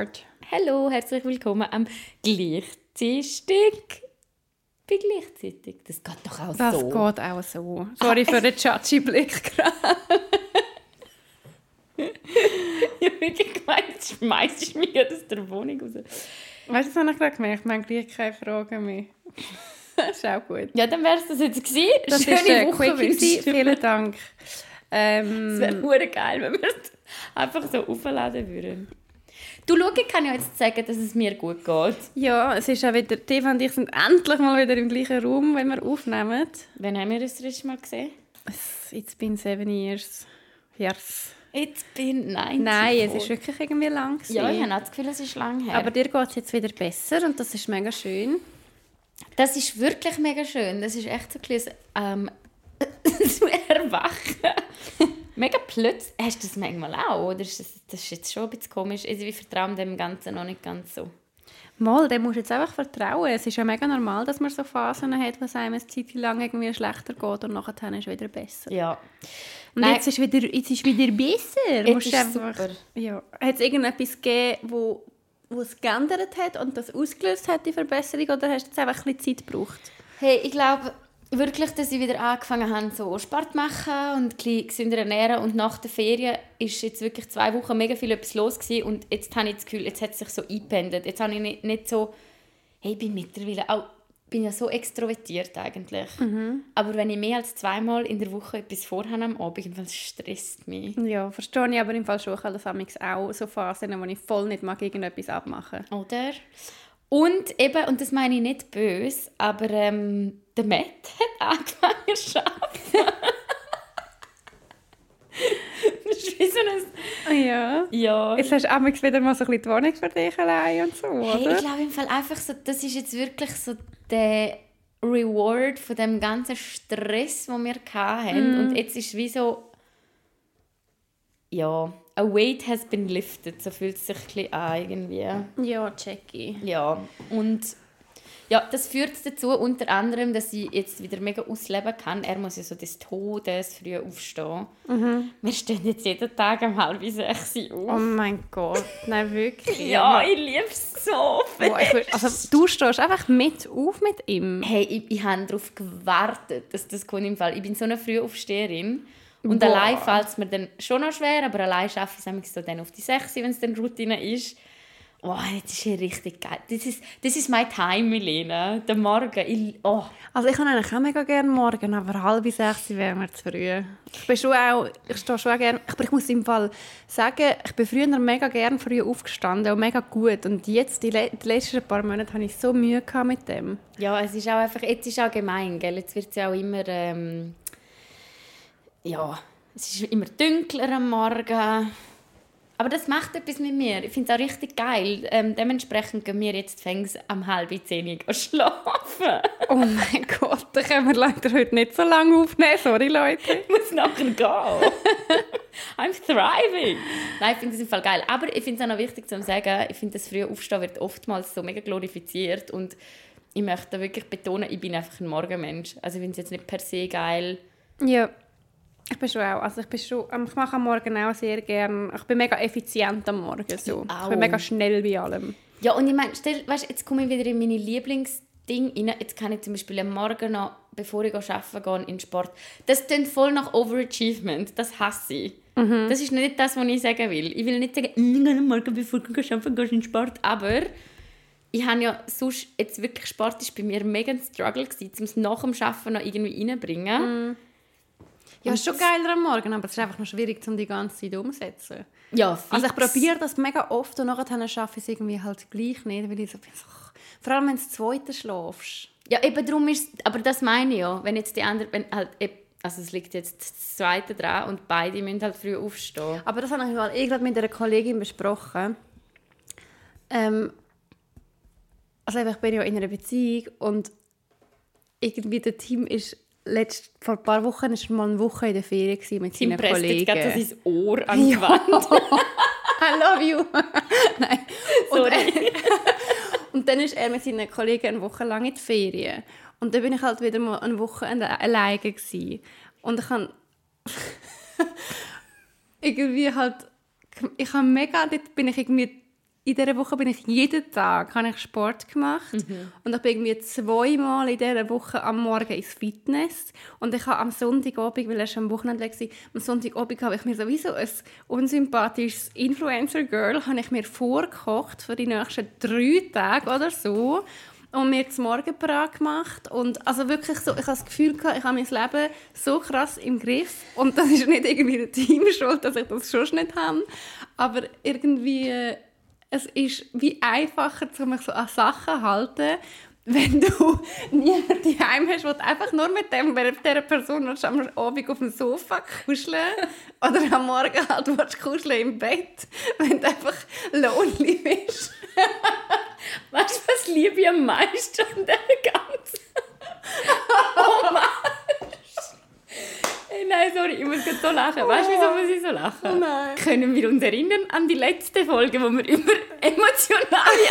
Start. Hallo, herzlich willkommen am Gleichzeitig. Bei gleichzeitig. Das geht doch auch Das so. geht auch so. Sorry für den judgy Blick gerade. Ich habe wirklich gemeint, schmeißt mich aus der Wohnung raus. Weißt du, das habe ich gerade gemerkt? Wir haben gleich keine Fragen mehr. das ist auch gut. Ja, dann wäre es das jetzt gewesen. Das Schöne ist ein Woche Quickie. Vielen Dank. Ähm, Es wäre hure geil, wenn wir es einfach so aufladen würden. Du, ich kann ja jetzt sagen, dass es mir gut geht. ja, es ist auch wieder, Eva und ich sind endlich mal wieder im gleichen Raum, wenn wir aufnehmen. Wann haben wir das das letzte Mal gesehen? Es- It's been seven years. Yes. It's been 90. Nein, es ist wirklich irgendwie lang. gewesen. Ja, ich habe auch das Gefühl, es ist lang her. Aber dir geht es jetzt wieder besser und das ist mega schön. Das ist wirklich mega schön. Das ist echt so ein bisschen, ähm, zu erwachen. Mega plötzlich. Hast du das manchmal auch? Oder ist das, das ist jetzt schon ein bisschen komisch? Also, ich vertraue dem Ganzen noch nicht ganz so. Mal, dem musst du jetzt einfach vertrauen. Es ist ja mega normal, dass man so Phasen hat, wo es einem eine Zeit lang irgendwie schlechter geht und nachher ist es wieder besser. Ja. Und Nein. jetzt ist wieder, jetzt ist wieder besser. Jetzt ist einfach, super. Ja. Hat es irgendetwas gegeben, wo, wo es geändert hat und das ausgelöst hat, die Verbesserung, oder hast du jetzt einfach ein bisschen Zeit gebraucht? Hey, ich glaube wirklich, dass ich wieder angefangen habe, so Sport zu machen und ein gesünder ernähren. Und nach der Ferien ist jetzt wirklich zwei Wochen mega viel etwas los gewesen. Und jetzt habe ich das Gefühl, jetzt hat es sich so eingependelt. Jetzt habe ich nicht, nicht so... Hey, ich bin mittlerweile auch... bin ja so extrovertiert eigentlich. Aber wenn ich mehr als zweimal in der Woche etwas vorhabe am Abend, das stresst mich. Ja, verstehe ich aber im Fall schon. Ich habe das auch so Phasen, wo ich voll nicht mag, irgendetwas abmachen. Oder? Und eben, und das meine ich nicht böse, aber ähm, der Matt hat angefangen zu arbeiten. das ist wie so ein... Ja. Ja. Jetzt hast du amigs wieder mal so ein bisschen die Wohnung für dich allein und so, Hey, oder? ich glaube im Fall einfach so, das ist jetzt wirklich so der Reward von dem ganzen Stress, den wir hatten. Und jetzt ist es wie so... Ja, a weight has been lifted, so fühlt es sich ein bisschen an irgendwie. Ja, Jackie. Ja, und ja, das führt dazu unter anderem, dass ich jetzt wieder mega ausleben kann. Er muss ja so des Todes früh aufstehen. Wir stehen jetzt jeden Tag um halb sechs Oh auf. mein Gott, nein, wirklich. Ja, ich liebe es so würd- also, du stehst einfach mit auf mit ihm. Hey, ich, ich habe darauf gewartet, dass das kommt im Fall. Ich bin so eine Frühaufsteherin. Und Boah. allein fällt es mir dann schon noch schwer, aber allein schaffe ich es so dann auf die 6, wenn es dann Routine ist. Oh, das ist ja richtig geil. Das ist, das ist mein Time, Milena. Der Morgen. Ich, oh. Also ich kann eigentlich auch mega gerne morgen, aber halb sechs wäre mir zu früh. Ich bin schon auch, ich stehe schon auch gerne, aber ich muss im Fall sagen, ich bin früher mega gerne früh aufgestanden und mega gut und jetzt, die, die letzten paar Monate, habe ich so Mühe gehabt mit dem. Ja, es ist auch einfach, jetzt ist auch gemein, gell? Jetzt wird es ja auch immer, ähm, ja, es ist immer dunkler am Morgen. Aber das macht etwas mit mir. Ich finde es auch richtig geil. Ähm, dementsprechend gehen wir jetzt fängs am halb zehn schlafen. Oh mein Gott, da können wir leider heute nicht so lange aufnehmen, sorry Leute. Ich muss nachher gehen. I'm thriving. Nein, ich finde es im Fall geil. Aber ich finde es auch noch wichtig zu sagen, ich finde, das frühe Aufstehen wird oftmals so mega glorifiziert und ich möchte wirklich betonen, ich bin einfach ein Morgenmensch. Also ich finde es jetzt nicht per se geil. Ja, ich bin schon auch, also ich bin schon, ähm, ich mache am Morgen auch sehr gerne, ich bin mega effizient am Morgen so. Ich auch. bin mega schnell bei allem. Ja, und ich meine, stell, weißt, jetzt komme ich wieder in meine Lieblingsding rein. Jetzt kann ich zum Beispiel am Morgen noch, bevor ich arbeiten gehe, in den Sport. Das klingt voll nach Overachievement. Das hasse ich. Das ist nicht das, was ich sagen will. Ich will nicht sagen, «Mm, ich gehe am Morgen, bevor ich arbeiten gehe, in den Sport. Aber ich habe ja sonst, jetzt wirklich Sport ist bei mir mega ein Struggle gewesen, um es nach dem Arbeiten noch irgendwie reinzubringen. Ja, ist schon geiler am Morgen, aber es ist einfach noch schwierig, um die ganze Zeit umzusetzen. Ja, Also ich fix. probiere das mega oft und nachher schaffe ich es irgendwie halt gleich nicht, weil ich so bin, so, vor allem wenn du das zweite schlafst. Ja, eben darum ist aber das meine ich ja. Wenn jetzt die anderen, wenn halt, eben- also es liegt jetzt das zweite dran und beide müssen halt früh aufstehen. Aber das habe ich mal eh gerade mit einer Kollegin besprochen. Ähm, also ich bin ja in einer Beziehung und irgendwie der Team ist letzt, vor ein paar Wochen ist er mal eine Woche in der Ferien gewesen mit seinen jetzt gerade Kollegen. so sein Ohr an die Wand. I love you. Nein. Sorry. Und dann ist er mit seinen Kollegen eine Woche lang in die Ferien. Und dann bin ich halt wieder mal eine Woche alleine gewesen. Und ich habe irgendwie halt, ich habe mega, dort bin ich irgendwie in dieser Woche bin ich jeden Tag habe ich Sport gemacht. Mhm. und ich bin irgendwie zweimal in dieser Woche am Morgen ins Fitness. Und ich habe am Sonntagabend, weil er schon am Wochenende war, am Sonntagabend habe ich mir sowieso ein unsympathisches Influencer-Girl habe ich mir vorgekocht für die nächsten drei Tage oder so und mir zum Morgen parat gemacht. Und also wirklich so, ich habe das Gefühl gehabt, ich habe mein Leben so krass im Griff. Und das ist nicht irgendwie der Team schuld, dass ich das schon nicht habe, aber irgendwie äh, es ist wie einfacher, mich so an Sachen zu halten, wenn du niemanden daheim hast, der einfach nur mit dem, dieser Person am Abend auf dem Sofa kuscheln oder am Morgen halt kuscheln im Bett, wenn du einfach lonely bist. Weißt du, was liebe ich am meisten an dieser ganzen Oh Mann! Hey, nein, sorry, ich muss gerade so lachen. Weißt du, wieso muss ich so lachen? Nein. Können wir uns erinnern an die letzte Folge, wo wir über emotionale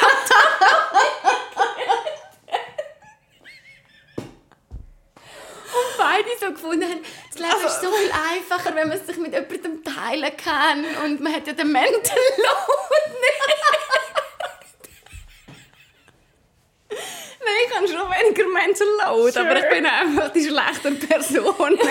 Und beide so gefunden haben, das Leben ist so viel einfacher, wenn man es sich mit jemandem teilen kann und man hat ja den Mental Load nicht. Nein, ich habe schon weniger Mental Load, Sure. aber ich bin einfach die schlechtere Person.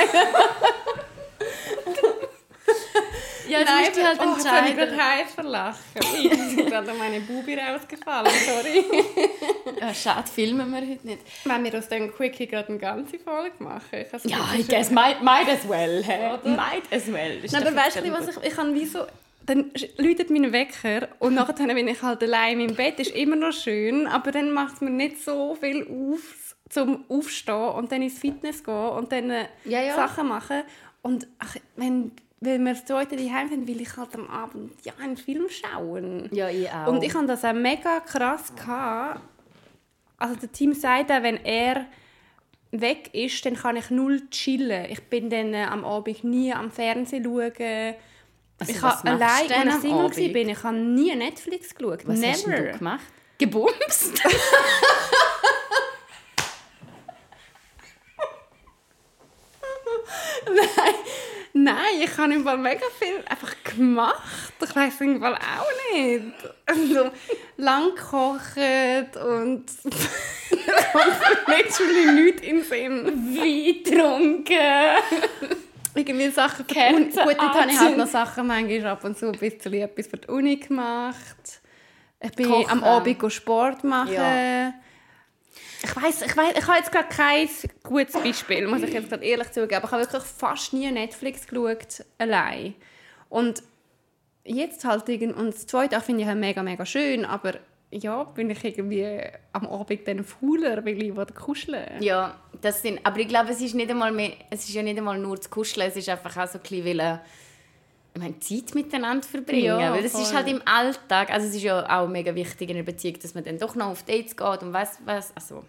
Ja, das musst du halt oh, jetzt habe ich entscheiden. heiß verlachen. Es ist gerade meine Bubi rausgefallen, sorry. Ja, schade, filmen wir heute nicht. Wenn wir aus dem Quickie gerade eine ganze Folge machen. Ich Ja, I guess, might, might as well. Oder? Might as well. Ist Nein, aber weißt du, jetzt was ich, ich habe wie so... Dann läutet mein Wecker und nachher bin ich halt allein im Bett. ist immer noch schön, aber dann macht es mir nicht so viel auf, zum Aufstehen und dann ins Fitness gehen und dann äh, Ja, ja. Sachen machen. Und ach, wenn, wenn wir das zweite daheim sind, will ich halt am Abend ja, einen Film schauen. Ja, ich auch. Und ich hatte das auch mega krass. Gehabt. Also der Team sagt auch, wenn er weg ist, dann kann ich null chillen. Ich bin dann äh, am Abend nie am Fernsehen schauen. Also, ich habe allein, als ich Single Abend? war, bin, ich habe nie Netflix geschaut. Was Never. hast du gemacht? Gebumst? Nein, nein, ich habe im Fall mega viel einfach gemacht. Ich weiß im Fall auch nicht. Also, lang gekocht und literally nichts im Sinn. Wein getrunken. Irgendwie Sachen für die Uni. Gut, dort habe ich halt noch Sachen manchmal ab und zu ein bisschen etwas für die Uni gemacht. Ich bin Kochen. am Abend Sport machen. Ja. Ich weiß, ich weiß, ich habe jetzt gerade kein gutes Beispiel, muss ich jetzt gerade ehrlich zugeben. Aber ich habe wirklich fast nie Netflix geschaut, allein. Und jetzt halt irgend, und das zweite finde ich halt mega, mega schön, aber ja, bin ich irgendwie am Abend dann fauler, weil ich kuscheln Ja, das sind, aber ich glaube, es ist nicht einmal mehr, es ist ja nicht einmal nur zu kuscheln, es ist einfach auch so ein bisschen, weil, äh, ich meine, Zeit miteinander verbringen, Ja, weil das ist voll. halt im Alltag, also es ist ja auch mega wichtig in einer Beziehung, dass man dann doch noch auf Dates geht und weiß was, also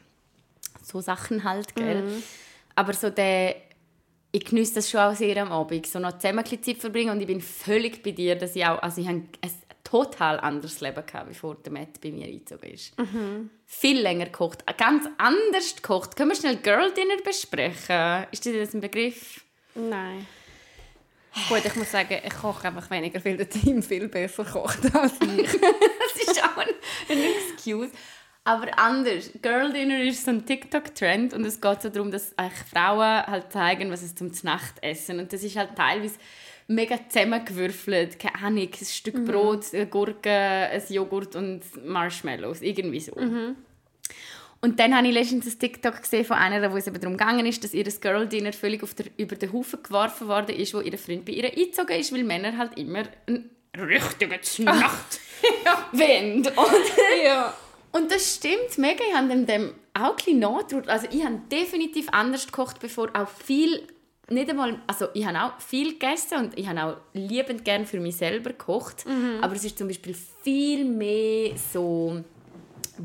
so Sachen halt, gell. Mhm. Aber so der, ich genieße das schon auch sehr am Abend, so noch zusammen Zeit verbringen und ich bin völlig bei dir, dass ich auch, also ich habe total anderes Leben gehabt, bevor der Matt bei mir eingezogen ist. Viel länger gekocht, ganz anders gekocht. Können wir schnell Girl Dinner besprechen? Ist dir das ein Begriff? Nein. Gut, ich muss sagen, ich koche einfach weniger, weil der Team viel besser kocht als ich. Das ist auch ein, ein Excuse. Aber anders. Girl Dinner ist so ein TikTok-Trend und es geht so darum, dass Frauen halt zeigen, was sie zum Nacht essen. Und das ist halt teilweise mega zusammengewürfelt. Keine Ahnung, ein Stück Brot, eine Gurke, ein Joghurt und Marshmallows. Irgendwie so. Und dann habe ich letztens ein TikTok gesehen von einer, wo es eben darum gegangen ist, dass ihr Girl Dinner völlig der, über den Haufen geworfen worden ist, wo ihr Freund bei ihr eingezogen ist, weil Männer halt immer einen richtigen Znacht wollen. Und, ja. und das stimmt mega. Ich habe dem, dem auch ein bisschen. Also ich habe definitiv anders gekocht, bevor auch viel, nicht einmal, also ich habe auch viel gegessen und ich habe auch liebend gern für mich selber gekocht. Aber es ist zum Beispiel viel mehr so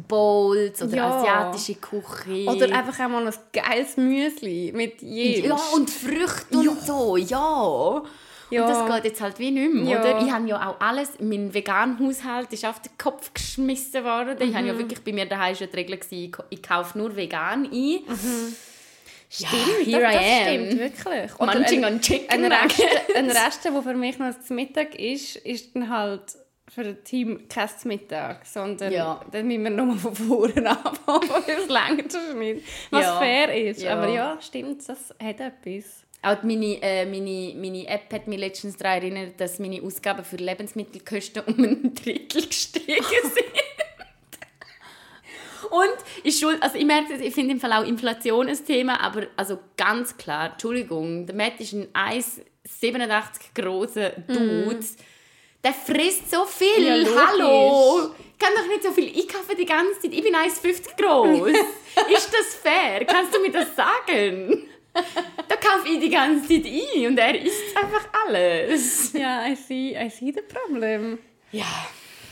Bowls oder Ja. asiatische Küche. Oder einfach einmal ein geiles Müsli mit jedem. ja, und Früchte und so, ja. Ja. Und das geht jetzt halt wie nicht mehr, Ja. oder? Ich habe ja auch alles, mein veganer Haushalt ist auf den Kopf geschmissen worden. Ich Mhm. habe ja wirklich bei mir daheim schon die Regel, ich ich kaufe nur vegan ein. Stimmt, here das, das I am. stimmt wirklich. Munching ein, on chicken ein Rest, ein Rest, der für mich noch zum Mittag ist, ist dann halt für das Team kein Mittag, sondern Ja. dann müssen wir nochmal von vorne anfangen, weil es längert schon nicht. Was Ja. fair ist. Ja. Aber ja, stimmt, das hat etwas. Auch meine, äh, meine, meine App hat mich letztens daran erinnert, dass meine Ausgaben für Lebensmittelkosten um ein Drittel gestiegen sind. Und ich, schuld, also ich merke, ich finde im Fall auch Inflation ein Thema, aber also ganz klar, Entschuldigung, der Matt ist ein 1,87 grosser Dude. Der frisst so viel. Ja. Hallo! Ich kann doch nicht so viel einkaufen die ganze Zeit. Ich bin 1,50 groß. ist das fair? Kannst du mir das sagen? Da kaufe ich die ganze Zeit ein und er isst einfach alles. Ja, I see, I see the problem. Ja,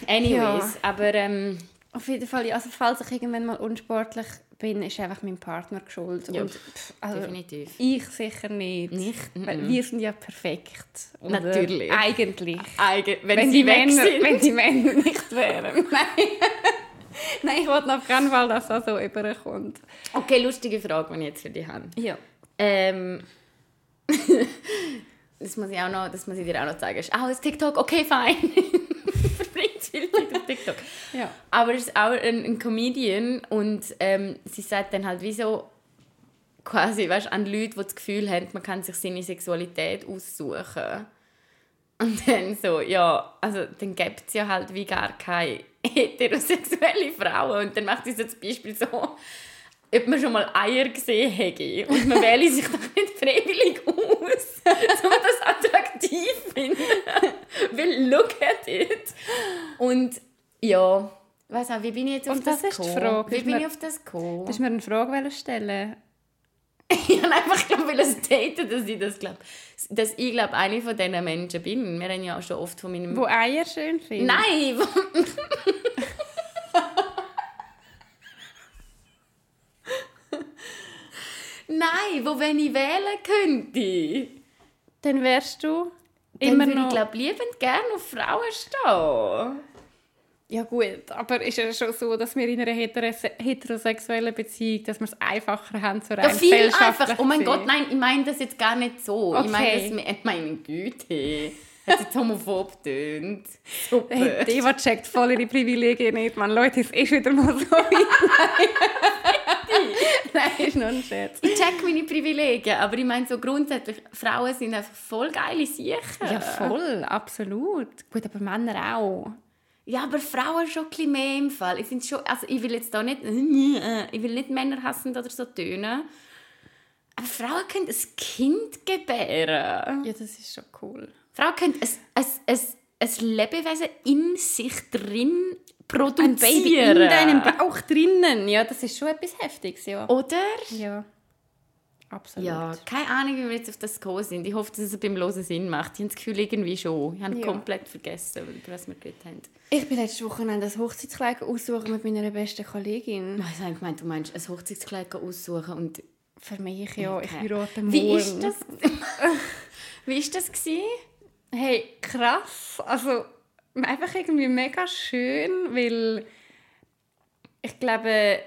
anyways. Ja. Aber ähm, Auf jeden Fall, ja, also falls ich irgendwann mal unsportlich bin, ist einfach mein Partner geschuld. Ja, Und, pff, also, definitiv. Ich sicher nicht. Nicht? Weil wir sind ja perfekt. oder? Natürlich. Eigentlich. Eigen, wenn, Wenn, sie die weg Männer, sind. wenn die Männer nicht wären. Nein. Nein, ich wollte auf keinen Fall, dass das so überkommt. Okay, lustige Frage, die ich jetzt für dich habe. Ja. Ähm, das muss ich auch noch, das muss ich dir auch noch zeigen. Ah, das TikTok, okay, fein. Verbringt viel Zeit TikTok. Ja. Aber es ist auch ein, ein Comedian und ähm, sie sagt dann halt wie so quasi, weißt, an Leute, die das Gefühl haben, man kann sich seine Sexualität aussuchen. Und dann so, ja, also dann gibt es ja halt wie gar keine heterosexuelle Frauen. Und dann macht sie so das Beispiel so, ob man schon mal Eier gesehen hätte. Und man wähle sich doch nicht freiwillig aus, um das attraktiv zu finden. Weil look at it. Und ja, weiß auch, wie bin ich jetzt auf Und das, das ist die gekommen? Frage. Wie Ist bin mir- ich auf das gekommen? Du hast mir eine Frage stellen. Ich habe einfach glaub, will es daten, dass ich das glaube. Dass ich glaube, eine von diesen Menschen bin. Wir haben ja auch schon oft von meinem... Wo Eier schön finden. Nein! wo- Nein, wo wenn ich wählen könnte. Dann wärst du Dann immer würde noch... ich glaube liebend gerne auf Frauen stehen. Ja gut, aber ist es schon so, dass wir in einer heterose heterosexuellen Beziehung, dass wir es einfacher haben, so rein Ja, viel gesellschaftlich einfach. Oh mein zu Gott, nein, ich meine das jetzt gar nicht so. Ich meine Okay. das meine Güte. Hat jetzt homophob tönt. Super. Hey, die Eva checkt voll ihre Privilegien nicht, man. Leute, es ist wieder mal so weit. Nein, ist nur ein Scherz. Ich check meine Privilegien, aber ich meine so grundsätzlich, Frauen sind einfach voll geile Siechen. Ja, voll, absolut. Gut, aber Männer auch. Ja, aber Frauen schon ein bisschen mehr im Fall. Ich finde schon, also ich will jetzt da nicht, ich will nicht Männer hassen oder so tönen. Aber Frauen können ein Kind gebären. Ja, das ist schon cool. Frauen können ein, ein, ein, ein Lebewesen in sich drin produzieren. Ein Baby in deinem Bauch drinnen. Ja, das ist schon etwas Heftiges, ja. Oder? Ja, absolut. Ja, keine Ahnung, wie wir jetzt auf das gekommen sind. Ich hoffe, dass es beim Losen Sinn macht. Ich habe das Gefühl, irgendwie schon. Ich habe Ja. komplett vergessen, über was wir geredet haben. Ich bin letztes Wochenende das Hochzeitskleid aussuchen mit meiner besten Kollegin. Ich habe gemeint, du meinst ein Hochzeitskleid aussuchen und Für mich, ja. Ich Okay. heirate morgen. Wie ist das? Wie ist das gewesen? Hey, krass. Also, einfach irgendwie mega schön, weil ich glaube,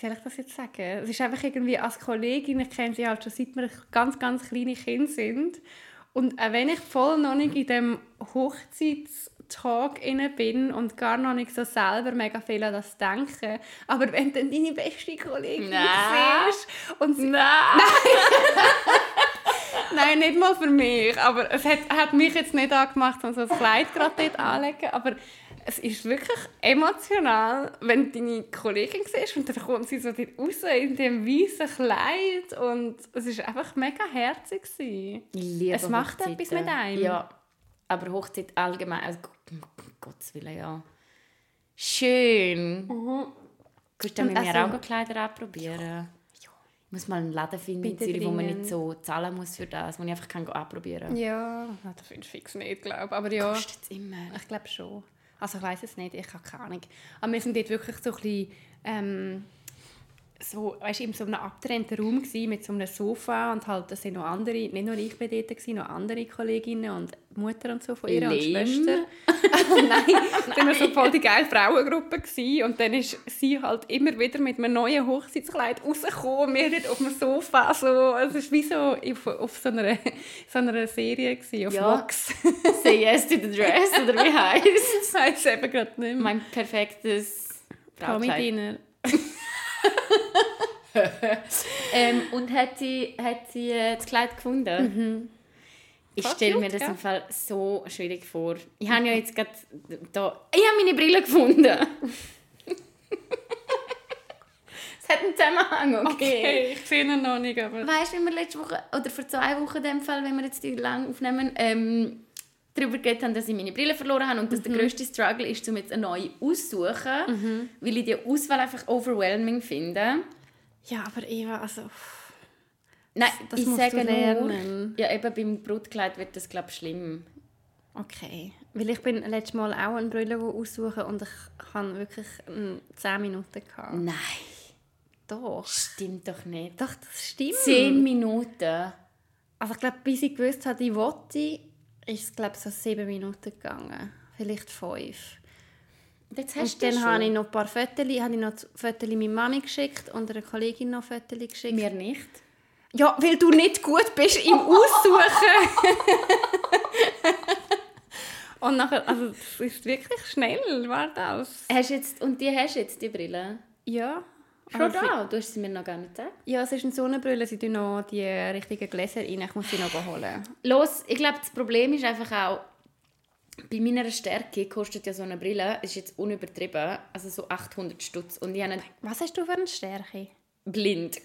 soll ich das jetzt sagen? Es ist einfach irgendwie als Kollegin, ich kenne sie halt schon seit wir ganz, ganz kleine Kinder sind. Und auch wenn ich voll noch nicht in dem Hochzeitstalk inne bin und gar noch nicht so selber mega viel an das denke, aber wenn dann deine beste Kollegin Nein. siehst und sie Nein! Nein, nicht mal für mich. Aber es hat, hat mich jetzt nicht angemacht, um so ein Kleid gerade dort anzulegen. Aber es ist wirklich emotional, wenn du deine Kollegin siehst und dann kommt sie so raus in dem weißen Kleid. Und es war einfach mega herzig. liebe Es macht Hochzeiten. etwas mit einem. Ja, aber Hochzeit allgemein, also, um Gottes Willen, ja. Schön. Kannst du mit mir also- auch Kleider anprobieren? Ich muss mal einen Laden finden in Zürich, wo man nicht so zahlen muss für das, wo ich einfach kann anprobieren kann. Ja, das findest du fix nicht, glaube ich. Aber ja, Kostet es immer. ich glaube schon. Also ich weiß es nicht, ich habe keine Ahnung. Aber wir sind dort wirklich so ein bisschen, ähm, so, weißt, in so einem abgetrennten Raum gewesen, mit so einem Sofa und halt, das sind noch andere, nicht nur ich bin dort, gewesen, noch andere Kolleginnen und Mutter und so von ihr Lame. und Schwester. Nein, dann war so voll die geile Frauengruppe gewesen, und dann ist sie halt immer wieder mit einem neuen Hochzeitskleid rausgekommen, wir dort auf dem Sofa, so, es war wie so auf, auf so, einer, so einer Serie gewesen, auf Ja. Vox. Say yes to the dress, oder wie heisst das heisst eben gerade nicht mehr. Mein perfektes Braukleid. Promi-Dinner. Ähm, und hat sie, hat sie äh, das Kleid gefunden? Ich Voll stelle mir das im Fall so schwierig vor. Ich habe ja jetzt gerade da... Ich habe meine Brille gefunden. es hat einen Zusammenhang, okay. ich sehe ihn noch nicht, aber... Weißt du, wie wir letzte Woche, oder vor zwei Wochen in dem Fall, wenn wir jetzt die lang aufnehmen, ähm, darüber geredet haben, dass ich meine Brille verloren habe und dass der grösste Struggle ist, um jetzt eine neue auszusuchen, weil ich die Auswahl einfach overwhelming finde. Ja, aber Eva, also... Nein, Das ich musst sage nur, ja, eben beim Brutkleid wird das, glaube ich, schlimm. Okay. Weil ich bin letztes Mal auch eine Brille aussuchen und ich hatte wirklich mm, 10 Minuten. Gehabt. Nein, Doch. stimmt doch nicht. Doch, das stimmt. Zehn Minuten. Also ich glaube, bis ich gewusst habe, ich wollte, ist es glaube so 7 Minuten gegangen. Vielleicht 5. Jetzt hast Und dann habe ich noch ein paar Fotos, habe ich noch Fotos meiner Mami geschickt und einer Kollegin noch Fotos geschickt. Mir nicht. Ja, weil du nicht gut bist im Aussuchen. und nachher, also das ist wirklich schnell, war das. Hast jetzt, und die hast jetzt, die Brille? Ja. Schon Aber da? Du hast sie mir noch gar nicht gesagt. Ja, es ist eine Sonnenbrille, sie tun noch die richtigen Gläser rein, ich muss sie noch holen. Los, ich glaube, das Problem ist einfach auch, bei meiner Stärke kostet ja so eine Brille, ist jetzt unübertrieben, also so 800 Stutz. Und ich habe Was hast du für eine Stärke? blind.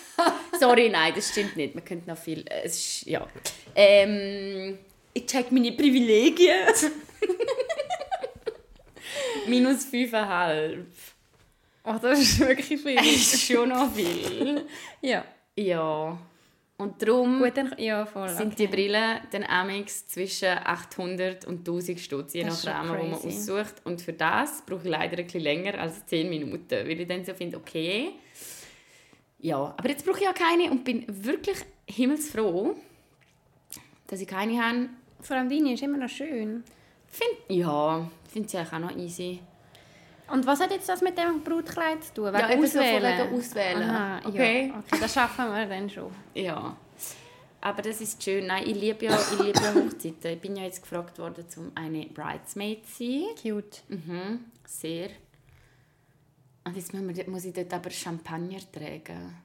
Sorry, nein, das stimmt nicht. Man könnte noch viel. äh, Es ist, ja. Ähm, ich check meine Privilegien. Minus 5,5. Oh, das ist wirklich viel. Das ist schon noch viel. ja. Ja. Und darum Gut, dann, ja, voll. sind die Brillen dann amix zwischen 800 und 1000 Stutz, je nach Rahmen, wo man aussucht. Und für das brauche ich leider ein bisschen länger als 10 Minuten, weil ich dann so finde, okay, ja, aber jetzt brauche ich auch keine und bin wirklich himmelsfroh, dass ich keine habe. Vor allem deine ist immer noch schön. Find, ja, finde sie eigentlich auch noch easy. Und was hat jetzt das mit dem Brutkleid zu tun? Wegen Ja, eben so Auswählen? wegen Auswählen. Aha, Okay. Ja. okay, das schaffen wir dann schon. Ja. Aber das ist schön. Nein, ich liebe ja, ich liebe ja Hochzeiten. Ich bin ja jetzt gefragt worden, um eine Bridesmaid zu sein. Cute. Mhm, sehr. Und jetzt muss ich dort aber Champagner tragen.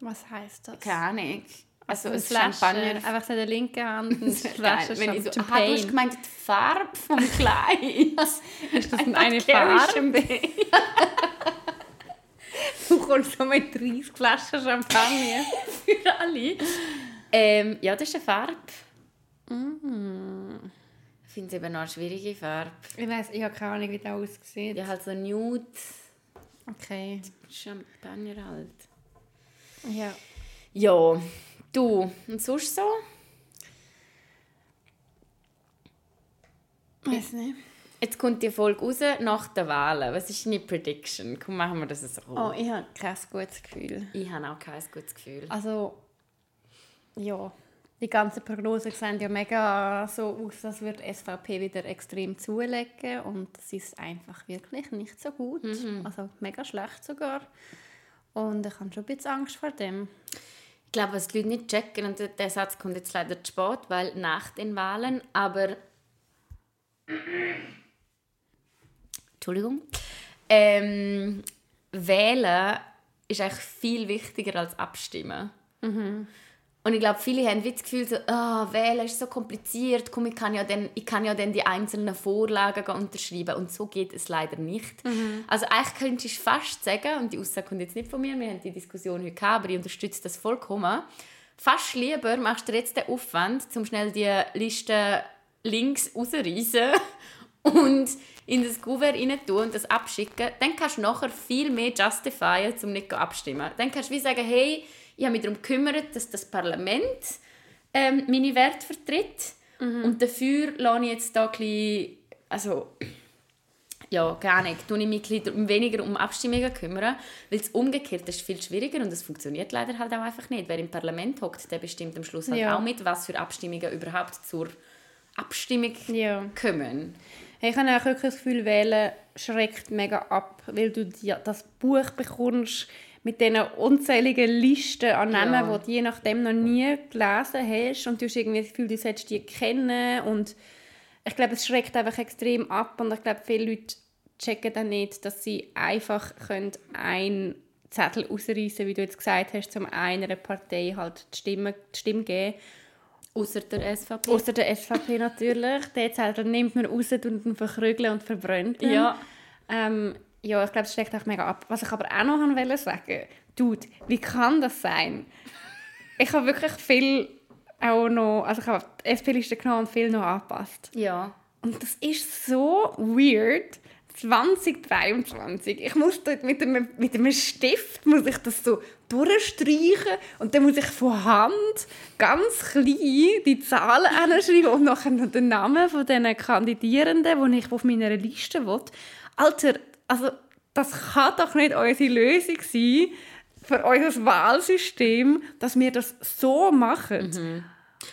Was heisst das? Keine Ahnung. Also ein Champagner. Einfach so in der linken Hand eine Flasche geil. Wenn ich so, Champagne. du hast gemeint, die Farbe vom Kleid. Ist das eine Farbe? Du kommst so mit 30 Flaschen Champagner. Für alle. Ähm, ja, das ist eine Farbe. Mm. Ich finde es eben noch eine schwierige Farbe. Ich weiß, ich habe keine Ahnung, wie das aussieht. Ja, halt so nude Okay. Champagner halt. Ja. Ja, du. Und sonst so? Weiß nicht. Jetzt kommt die Folge raus nach der Wahlen. Was ist deine Prediction? Komm, machen wir das so. Oh, ich habe kein gutes Gefühl. Ich habe auch kein gutes Gefühl. Also, ja, die ganzen Prognosen sehen ja mega so aus, als würde die SVP wieder extrem zulegen und das ist einfach wirklich nicht so gut. Also mega schlecht sogar. Und ich habe schon ein bisschen Angst vor dem. Ich glaube, was die Leute nicht checken, und der- Satz kommt jetzt leider zu spät, weil nach den Wahlen, aber. Entschuldigung. Ähm, wählen ist eigentlich viel wichtiger als abstimmen. Und ich glaube, viele haben wie das Gefühl, so, ah, wählen ist so kompliziert, komm, ich kann, ja dann, ich kann ja dann die einzelnen Vorlagen unterschreiben. Und so geht es leider nicht. Also eigentlich könntest du fast sagen, und die Aussage kommt jetzt nicht von mir, wir haben die Diskussion heute gehabt, aber ich unterstütze das vollkommen, fast lieber machst du jetzt den Aufwand, um schnell die Liste links rausreißen und in das Kuvert rein tun und das abschicken, dann kannst du nachher viel mehr justifieren, um nicht abstimmen. Dann kannst du wie sagen, hey, ich habe mich darum gekümmert, dass das Parlament ähm, meine Werte vertritt und dafür lasse ich jetzt da ein bisschen, also ja, gar nicht. Tue ich mich weniger um Abstimmungen kümmern, weil es umgekehrt ist viel schwieriger und es funktioniert leider halt auch einfach nicht. Wer im Parlament hockt, der bestimmt am Schluss halt Ja. auch mit, was für Abstimmungen überhaupt zur Abstimmung Ja. kommen. Hey, Ich habe auch wirklich das Gefühl, wählen schreckt mega ab, weil du die, das Buch bekommst mit diesen unzähligen Listen an Namen, Ja. die du je nachdem noch nie gelesen hast und du hast irgendwie das Gefühl, du solltest die kennen und ich glaube, es schreckt einfach extrem ab und ich glaube, viele Leute checken dann nicht, dass sie einfach können einen Zettel ausreißen, wie du jetzt gesagt hast, zum einer Partei halt die Stimme, die Stimme geben Außer der SVP. Außer der SVP natürlich. Den Zettel nimmt man raus und ihn verkrügeln und verbrennt. ihn. Ja. Ähm, ja, ich glaube, es steckt auch mega ab. Was ich aber auch noch wollte sagen, Dude, wie kann das sein? Ich habe wirklich viel auch noch, also ich habe die SP-Liste genommen und viel noch angepasst. Ja. Und das ist so weird. 2023. Ich muss dort mit einem, mit einem Stift muss ich das so durchstreichen und dann muss ich von Hand ganz klein die Zahlen hinschreiben und nachher noch den Namen von den Kandidierenden, die ich auf meiner Liste will. Alter, also das kann doch nicht unsere Lösung sein für unser Wahlsystem, dass wir das so machen.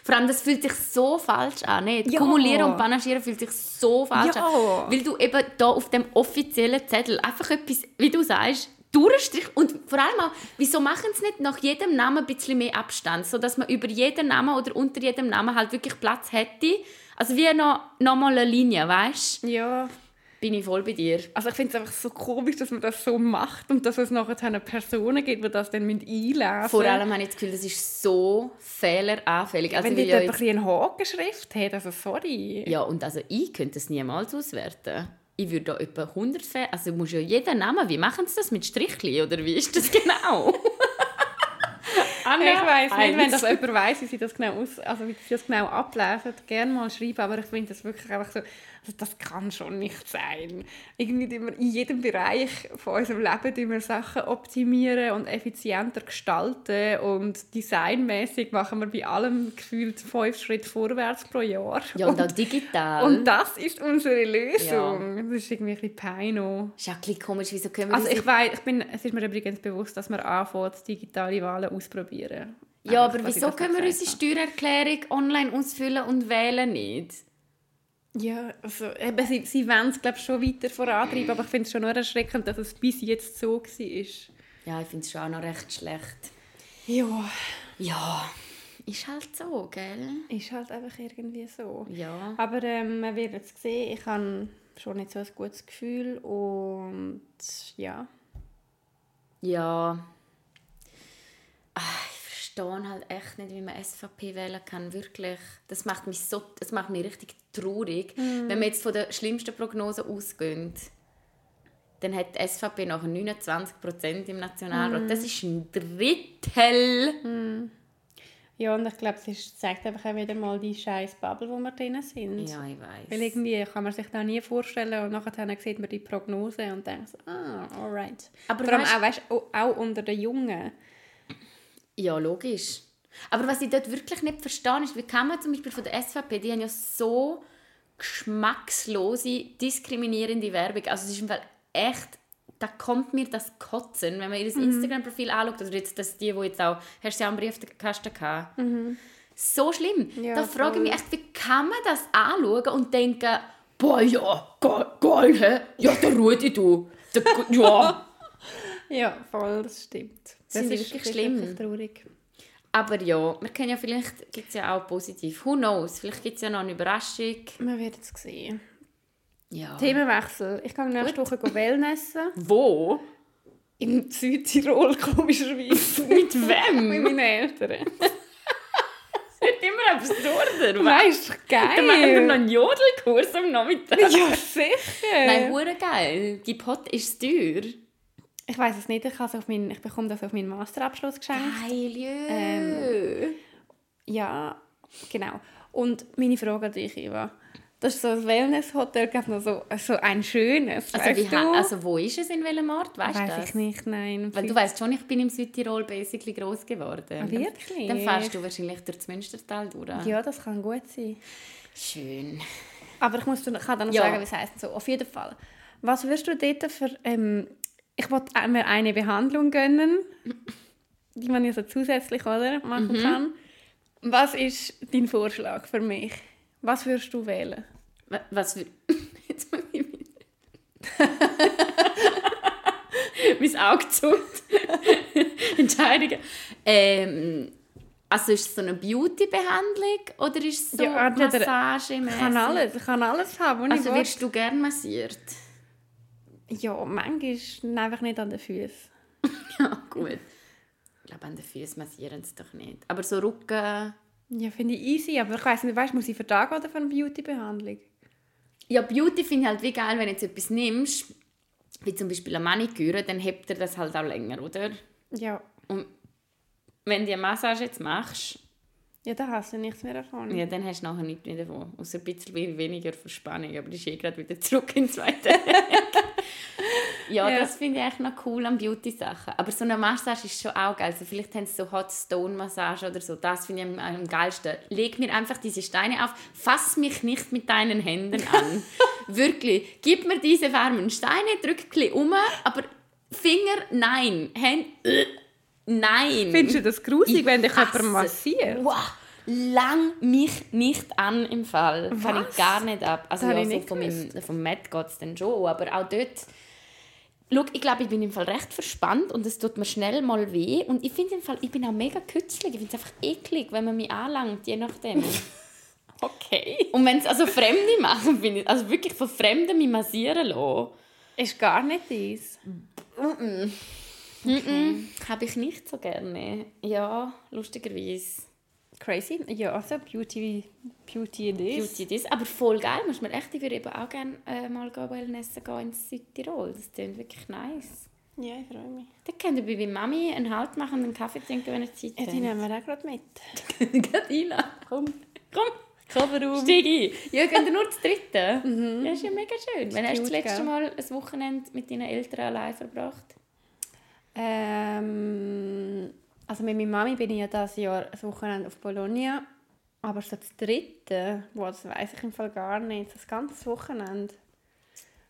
Vor allem, das fühlt sich so falsch an. Nicht? Ja. Kumulieren und Panaschieren fühlt sich so falsch Ja. an. Weil du eben da auf dem offiziellen Zettel einfach etwas, wie du sagst, durchstrich und vor allem auch, wieso machen sie nicht nach jedem Namen ein bisschen mehr Abstand, sodass man über jeden Namen oder unter jedem Namen halt wirklich Platz hätte. Also wie noch, noch mal eine Linie, weißt Ja, Bin ich voll bei dir. Also ich finde es einfach so komisch, dass man das so macht und dass es nachher eine Personen gibt, die das dann mit einlesen Vor allem habe ich das Gefühl, das ist so fehleranfällig. Also Wenn die ein jetzt- bisschen eine Hakenschrift hat, also sorry. Ja, und also ich könnte es niemals auswerten. Ich würde da etwa 100 Fälle, also du musst ja jeden Namen, wie machen sie das mit Strichli oder wie ist das genau? ich weiß nicht, wenn das jemand weiss, wie sie das genau aus, also wie sie das genau ablesen, gerne mal schreiben, aber ich finde das wirklich einfach so, also das kann schon nicht sein. Irgendwie wir in jedem Bereich von unserem Leben wir Sachen optimieren und effizienter gestalten und designmäßig machen wir bei allem gefühlt fünf Schritte vorwärts pro Jahr. Ja, und auch digital. Und das ist unsere Lösung. Das ist irgendwie ein bisschen peino. ist ja ein bisschen komisch, wieso können wir Also ich weiß, ich bin, es ist mir übrigens bewusst, dass wir anfangen, digitale Wahlen ausprobieren. Ja, aber wieso können wir unsere Steuererklärung online ausfüllen und wählen nicht? Ja, also eben, sie, sie wollen es glaube ich schon weiter vorantreiben, aber ich finde es schon nur erschreckend, dass es bis jetzt so war. Ja, ich finde es schon auch noch recht schlecht. Ja, Ja, ist halt so, gell? ist halt einfach irgendwie so. Ja. Aber ähm, wir werden es sehen. Ich habe schon nicht so ein gutes Gefühl und ja. Ja. Ich verstehe halt echt nicht, wie man SVP wählen kann. Wirklich. Das macht mich, so, das macht mich richtig traurig. Wenn wir jetzt von der schlimmsten Prognose ausgehen, dann hat die SVP nachher 29 Prozent im Nationalrat. Das ist ein Drittel. Ja, und ich glaube, es zeigt einfach auch wieder mal die scheiß Bubble, wo wir drin sind. Ja, ich Weil weiß. irgendwie kann man sich das nie vorstellen und nachher sieht man die Prognose und denkt so, ah, alright. Aber Vor allem weißt- auch, weißt, auch unter den Jungen. Ja, logisch. Aber was ich dort wirklich nicht verstehe, ist, wie kann man zum Beispiel von der SVP, die haben ja so geschmackslose, diskriminierende Werbung. Also es ist im Fall echt, da kommt mir das Kotzen, wenn man ihr Mhm. Instagram-Profil anschaut, oder jetzt das die, wo jetzt auch, hast du ja einen Briefkasten gehabt? So schlimm. Mhm. Ja, da frage ich mich echt, wie kann man das anschauen und denken, boah, ja, geil, geil hä? Ja, der Rudi, du. Der, ja. Ja, voll, das stimmt. Das ist wirklich schlimm. wirklich traurig. Aber ja, wir können ja vielleicht, gibt es ja auch positiv. Who knows? Vielleicht gibt es ja noch eine Überraschung. Wir werden es sehen. Ja. Themenwechsel. Ich gehe nächste Woche go Wellnessen. Wo? In Südtirol, komischerweise. Mit wem? Mit meinen Eltern. wird immer absurder. Weißt du, Dann machen wir noch geil. einen Jodelkurs am Nachmittag. Ja, sicher. Nein, hure geil. Die Pot ist teuer. Ich weiß es nicht, ich, auf meinen, ich bekomme das auf meinen Masterabschluss geschenkt. Geil. Ähm, Ja, genau. Und meine Frage an dich, Eva. Das ist so ein Wellness-Hotel, noch so, so ein schönes, also, wie, also wo ist es in welchem Ort? Weißt du Weiß das? ich nicht, nein. Weil du weißt schon, ich bin im Südtirol basically groß geworden. Ah, wirklich? Dann fährst du wahrscheinlich durch das Münstertal durch. Ja, das kann gut sein. Schön. Aber ich, muss, kann dann noch Ja. sagen, wie es heisst. So, auf jeden Fall. Was würdest du dort für... Ähm, ich wollte mir eine Behandlung gönnen, die man ja so zusätzlich oder, machen kann. Was ist dein Vorschlag für mich? Was würdest du wählen? Wa- Was. Jetzt muss ich mein Auge zuckt. Entscheidungen. Ähm, also ist es so eine Beauty-Behandlung oder ist es so Ja, Massage? Ich kann alles, kann alles haben, Also wirst du gerne massiert? Ja, manchmal einfach nicht an den Füßen. Ja, gut. Ich glaube, an den Füßen massieren sie doch nicht. Aber so Rücken... Ja, finde ich easy, aber ich weiss nicht, weißt, muss ich für Tag oder für eine Beauty-Behandlung? Ja, Beauty finde ich halt wie geil, wenn du jetzt etwas nimmst, wie zum Beispiel eine Maniküre, dann hebt er das halt auch länger, oder? Ja. Und wenn du eine Massage jetzt machst, Ja, da hast du nichts mehr davon. ja, dann hast du nachher nichts mehr davon. Außer ein bisschen weniger Verspannung, aber ist eh gerade wieder zurück ins zweite. ja, Ja. das finde ich echt noch cool an Beauty-Sachen. Aber so eine Massage ist schon auch geil. Also vielleicht haben sie so Hot Stone-Massage oder so. Das finde ich am, am geilsten. Leg mir einfach diese Steine auf. Fass mich nicht mit deinen Händen an. Wirklich. Gib mir diese warmen Steine, drück ein bisschen um, aber Finger, nein. Hände, äh, nein. Findest du das grusig, Ich wenn dich jemand massiert? Wow, lang mich nicht an im Fall. Kann ich Was? gar nicht ab. Also ja, so meinem, vom Matt geht es dann schon, aber auch dort... Schau, ich glaube, ich bin im Fall recht verspannt und es tut mir schnell mal weh. Und ich finde im Fall, ich bin auch mega kützlig. Ich finde es einfach eklig, wenn man mich anlangt, je nachdem. Okay. und wenn es also Fremde machen, finde ich, also wirklich von Fremden mich massieren lassen, Ist gar nicht dies. habe ich nicht so gerne. Ja, lustigerweise. Crazy. Ja, also Beauty, Beauty it is. Beauty das. Aber voll geil, muss man echt, ich würde eben auch gerne äh, mal gehen Wellnessen gehen in Südtirol. Das klingt wirklich nice. Ja, ich freue mich. Da könnt ihr bei meiner Mami einen Halt machen und einen Kaffee trinken, wenn ihr Zeit Ja, die habt. nehmen wir auch gerade mit. Gerade rein. Komm. Komm, Kofferraum. steig ein. Ja, gehen ihr nur zu dritten? Ja, ist ja mega schön. Wann hast du das letzte gell? Mal ein Wochenende mit deinen Eltern allein verbracht? Ähm, also mit meiner Mami bin ich ja dieses Jahr ein Wochenende auf Bologna. Aber so das dritte, boah, das weiß ich im Fall gar nicht. Das ganze Wochenende.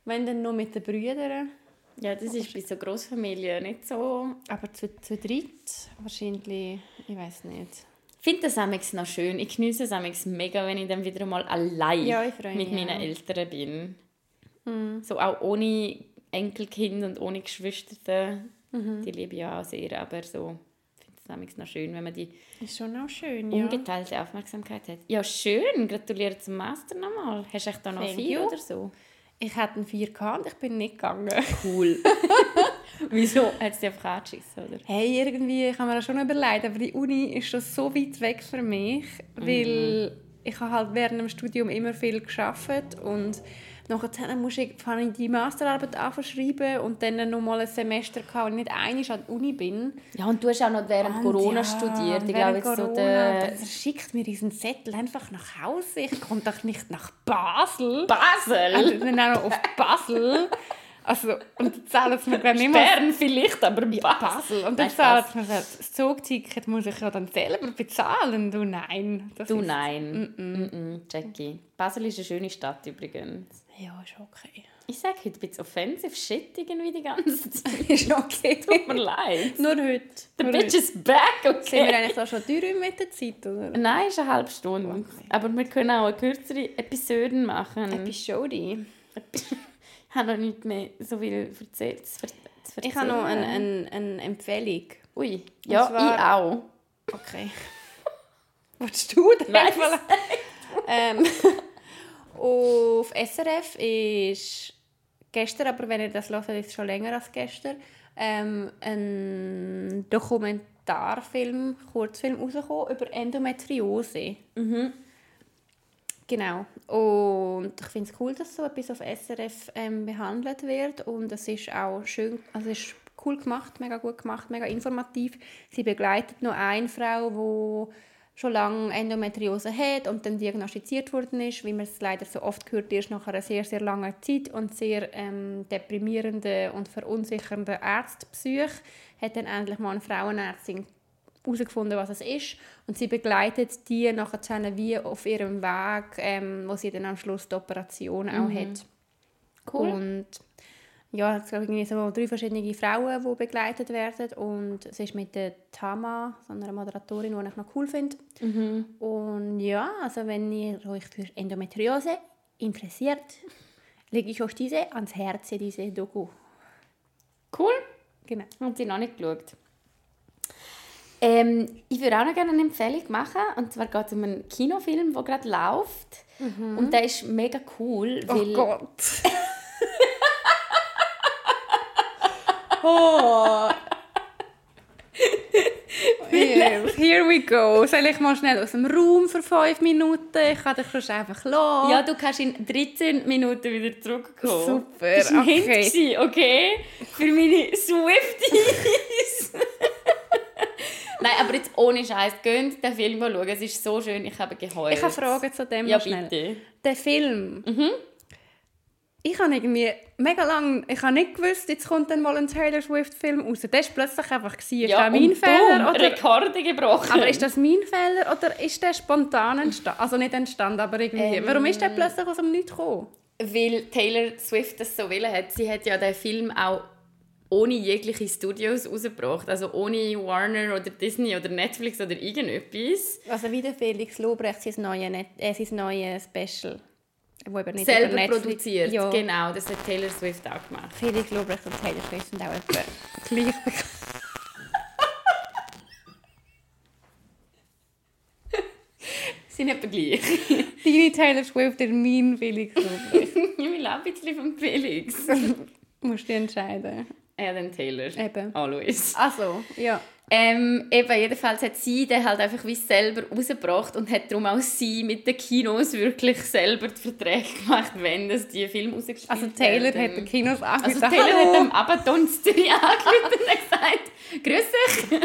Wenn dann nur mit den Brüdern. Ja, das ist bei so Großfamilien nicht so... Aber zu, zu dritt wahrscheinlich, ich weiß nicht. Ich finde das amigs noch schön. Ich genieße es amigs mega, wenn ich dann wieder mal allein Ja, mit meinen auch. Eltern bin. So auch ohne Enkelkind und ohne Geschwister. Die liebe ich auch sehr, aber so amigs noch schön, wenn man die Ist schon auch schön, ja. ungeteilte Aufmerksamkeit hat. Ja, schön. Gratuliere zum Master nochmal. Hast du echt da noch Thank vier you. oder so? Ich hatte einen 4K und ich bin nicht gegangen. Cool. Wieso? Hat es dich einfach angeschissen, oder? Hey, irgendwie, habe mir das schon überlegt, aber die Uni ist schon so weit weg für mich, weil ich habe halt während dem Studium immer viel geschafft und nachher musste ich, habe ich die Masterarbeit anschreiben und dann noch mal ein Semester gehabt, wo ich nicht einig an der Uni bin. Ja, und du hast auch noch während Corona ja, studiert. Ich während glaube, so Corona, der... dann schickt mir diesen Zettel einfach nach Hause. Ich komme doch nicht nach Basel. Basel! Also dann auch noch auf Basel. Also, und dann zahlen sie mir ich nicht mal Bern vielleicht, aber Basel. Basel. Und dann zahlt Spaß. man das Zugticket, muss ich ja dann selber bezahlen. Du nein. Du ist, nein. Mm -mm. Jackie. Basel ist eine schöne Stadt übrigens. Ja, ist okay. Ich sage heute ein bisschen offensive Shit irgendwie die ganze Zeit. ist okay. Tut mir leid. Nur heute. The Nur bitch heute. is back, Sind wir okay? eigentlich da schon durch mit der Zeit, oder? Nein, ist eine halbe Stunde. Aber wir können auch eine kürzere Episode machen. Episode. Ich habe noch nicht mehr so viel erzählt. zu zu Ich habe noch eine, eine, eine Empfehlung. Ui, ja, zwar- ich auch. Okay. Wolltest du denn? Ähm, auf SRF ist gestern, aber wenn ihr das hört, ist es schon länger als gestern, ähm, ein Dokumentarfilm, Kurzfilm rausgekommen über Endometriose. Genau. Und ich finde es cool, dass so etwas auf SRF ähm, behandelt wird. Und es ist auch schön, also ist cool gemacht, mega gut gemacht, mega informativ. Sie begleitet noch eine Frau, die schon lange Endometriose hat und dann diagnostiziert worden ist, wie man es leider so oft hört, erst nach einer sehr, sehr langen Zeit und sehr ähm, deprimierenden und verunsichernden Arztpsych hat dann endlich mal eine Frauenärztin herausgefunden, was es ist. Und sie begleitet die nachher wie auf ihrem Weg, ähm, wo sie dann am Schluss die Operation auch hat. Cool. Und ja, es gibt irgendwie so drei verschiedene Frauen, die begleitet werden und es ist mit der Tama, so einer Moderatorin, die ich noch cool finde. Und ja, also wenn ihr euch für Endometriose interessiert, lege ich euch diese ans Herz, diese Doku. Cool. Genau. Haben sie noch nicht geschaut. Ähm, ich würde auch noch gerne eine Empfehlung machen. Und zwar geht es um einen Kinofilm, der gerade läuft. Und der ist mega cool, weil... Oh Gott. oh. Yes, here we go. Soll ich mal schnell aus dem Raum für fünf Minuten? Ich kann dich sonst einfach lassen. Ja, du kannst in 13 Minuten wieder zurückkommen. Super, Das war okay. Hint, okay? Für meine Swifties. Nein, aber jetzt ohne Scheiß, geht den Film schauen. Es ist so schön, ich habe geheult. Ich habe Fragen zu dem Ja, schnell. bitte. Der Film. Ich habe irgendwie mega lange, ich habe nicht gewusst, jetzt kommt dann mal ein Taylor Swift-Film raus. Das war plötzlich einfach. Gewesen. Ist Ja, das mein und Fehler? boom, Oder, Rekorde gebrochen. aber ist das mein Fehler oder ist der spontan entstanden? Also nicht entstanden, aber irgendwie. Ähm. Warum ist der plötzlich aus dem Nichts gekommen? Weil Taylor Swift das so will hat. Sie hat ja den Film auch ohne jegliche Studios rausgebracht. Also ohne Warner oder Disney oder Netflix oder irgendetwas. Also wie der Felix Lobrecht sein neues äh, sein neue Special. Wo eben nicht Selber produziert. Ja, Genau, das hat Taylor Swift auch gemacht. Felix Lobrecht und Taylor Swift sind auch etwa gleich bekannt. Sind etwa gleich. Deine Taylor Swift oder mein Felix Lobrecht. ich will auch ein bisschen von Felix. Musst du entscheiden. Ja, dann Taylor. Eben. Always. Also, ja. Ähm, eben, jedenfalls hat sie den halt einfach wie selber rausgebracht und hat darum auch sie mit den Kinos wirklich selber die Verträge gemacht, wenn das die Film rausgespielt Also Taylor hat den Kinos Also angesagt. Taylor Hallo, hat dem Abaddon Zürich angerufen und gesagt, «Grüß dich,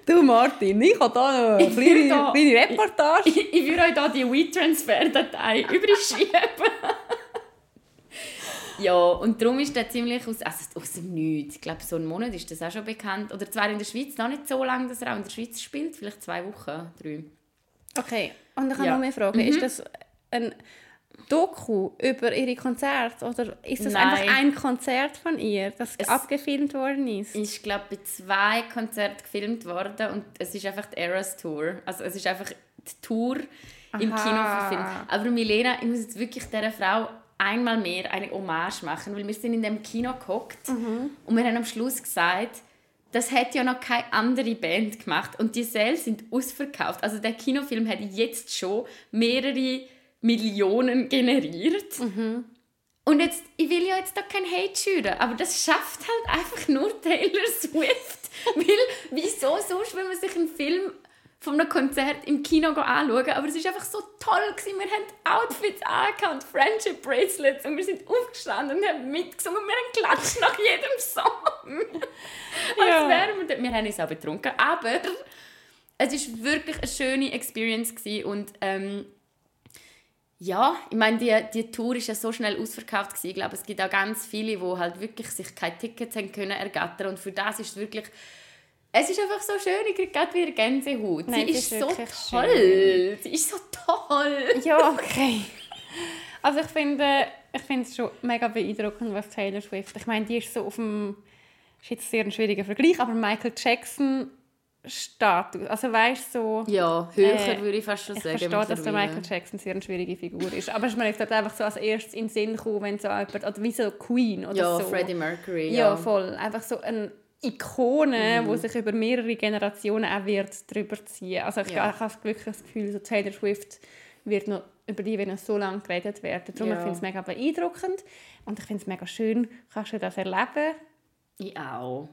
du Martin, ich habe da eine kleine, da- kleine Reportage. ich, ich würde euch da die WeTransfer-Datei übrig schieben.» Ja, und darum ist der ziemlich aus, also aus dem Nichts. Ich glaube, so einen Monat ist das auch schon bekannt. Oder zwar in der Schweiz noch nicht so lange, dass er auch in der Schweiz spielt. Vielleicht zwei Wochen, drei. Okay, und ich habe Ja. noch mehr Fragen. Ist das ein Doku über ihre Konzerte oder ist das Nein. einfach ein Konzert von ihr, das Es- abgefilmt worden ist? ist, glaube bei zwei Konzerten gefilmt worden und es ist einfach die Eras Tour. Also es ist einfach die Tour im Aha. Kino verfilmt. Aber Milena, ich muss jetzt wirklich dieser Frau einmal mehr eine Hommage machen, weil wir sind in dem Kino gehockt und wir haben am Schluss gesagt, das hat ja noch keine andere Band gemacht und die Säle sind ausverkauft. Also der Kinofilm hat jetzt schon mehrere Millionen generiert. Und jetzt, ich will ja jetzt da kein Hate schüren, aber das schafft halt einfach nur Taylor Swift. Weil, wieso sonst, wenn man sich einen Film von einem Konzert im Kino anschauen aber es war einfach so toll. Gewesen. Wir haben Outfits angehabt, Friendship Bracelets und wir sind aufgestanden und haben mitgesungen und wir haben geklatscht nach jedem Song. Ja. Als wären wir. Wir haben uns auch betrunken, aber es war wirklich eine schöne Experience gewesen und ähm, ja, ich meine, die, die Tour ist ja so schnell ausverkauft gewesen. Ich glaube, es gibt auch ganz viele, die halt wirklich sich keine Tickets haben können ergattern und für das ist es wirklich es ist einfach so schön, ich kriege gerade wieder Gänsehaut. Nein, sie ist, ist so toll. Sie ist so toll. Ja, okay. Also ich finde, ich finde es schon mega beeindruckend, was Taylor Swift. Ich meine, die ist so auf dem, ist jetzt sehr ein schwieriger Vergleich, aber Michael Jackson Status. Also weißt so. Ja, höher Äh, würde ich fast schon Ich sagen. verstehe, dass der. Michael Jackson sehr eine schwierige Figur ist. Aber ist mir jetzt einfach so als erstes in den Sinn gekommen, wenn so jemand, oder wie so Queen oder Ja, so. Freddie Mercury. Ja, Ja, voll. Einfach so eine Ikone, Mhm. die sich über mehrere Generationen auch wird drüber ziehen. Also ich, Ja. ich habe wirklich das Gefühl, so Taylor Swift wird noch, über die wird noch so lange geredet werden. Darum Ja. finde ich es mega beeindruckend und ich finde es mega schön, kannst du das erleben. Ich auch.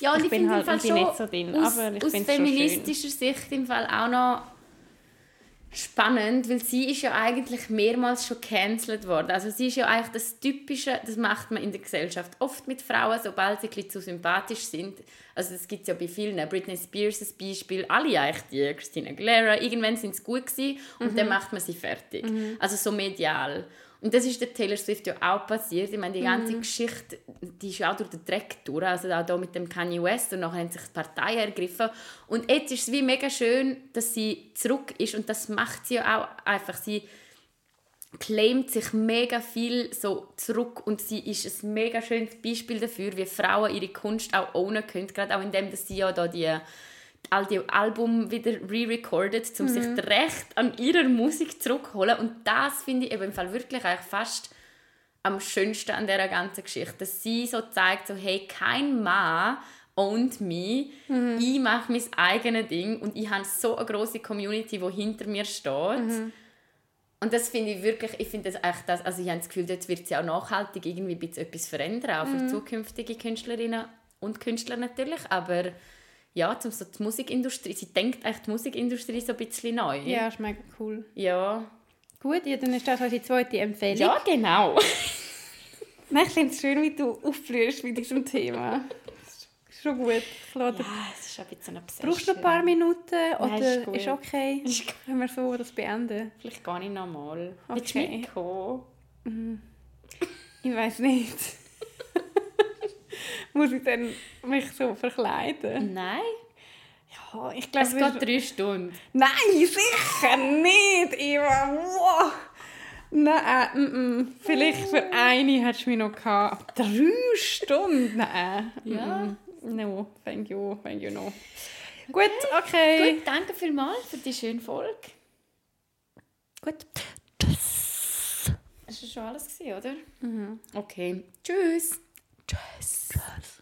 Ja, und Ich ich, bin finde halt- im Fall schon nicht so drin, aus, aus feministischer Sicht im Fall auch noch spannend, weil sie ist ja eigentlich mehrmals schon cancelled worden. Also sie ist ja eigentlich das Typische, das macht man in der Gesellschaft oft mit Frauen, sobald sie ein bisschen zu sympathisch sind. Also das gibt es ja bei vielen. Britney Spears ein Beispiel, alle eigentlich die, Christina Aguilera, irgendwann sind sie gut gewesen und Mhm. dann macht man sie fertig. Also so medial. Und das ist der Taylor Swift ja auch passiert. Ich meine, die ganze Geschichte, die ist ja auch durch den Dreck durch. Also auch da mit dem Kanye West und nachher haben sich die Parteien ergriffen. Und jetzt ist es wie mega schön, dass sie zurück ist und das macht sie ja auch einfach. Sie claimt sich mega viel so zurück und sie ist ein mega schönes Beispiel dafür, wie Frauen ihre Kunst auch ownen können, gerade auch indem dass sie ja da die all die Album wieder re-recorded, um sich das Recht an ihrer Musik zurückzuholen und das finde ich eben im Fall wirklich eigentlich fast am schönsten an dieser ganzen Geschichte, dass sie so zeigt, so hey, kein Mann ownt me, ich mache mein eigenes Ding und ich habe so eine große Community, die hinter mir steht. Und das finde ich wirklich, ich finde das echt das, also ich habe das Gefühl, jetzt wird sie auch nachhaltig irgendwie ein bisschen etwas verändern, auch für zukünftige Künstlerinnen und Künstler natürlich, aber ja, zum so die Musikindustrie, sie denkt echt die Musikindustrie so ein bisschen neu. Ja, ist mega cool. Ja, Gut, ja, dann ist das unsere zweite Empfehlung. ja genau. Nein, ich finde es schön, wie du aufblühst mit diesem Thema. Das ist schon gut. Ja, es ist ein bisschen eine Brauchst du noch ein paar Minuten oder Nein, ist ist, okay? Ist gut. Können wir so das beenden? Vielleicht gar nicht nochmal. Willst du Okay. mitkommen? Ich weiß nicht. Muss ich dann mich so verkleiden? Nein, Ja, ich glaube, es geht drei Stunden. Nein, sicher nicht, Eva. Wow. Nein, mm, mm. vielleicht für eine hättest du mich noch gehabt. Aber Drei Stunden? Nein. Ja. Mm. No, thank you, thank you, no. Gut, okay. Gut, danke vielmals für die schöne Folge. Gut. Das war schon alles, oder? Okay. Tschüss. Dress.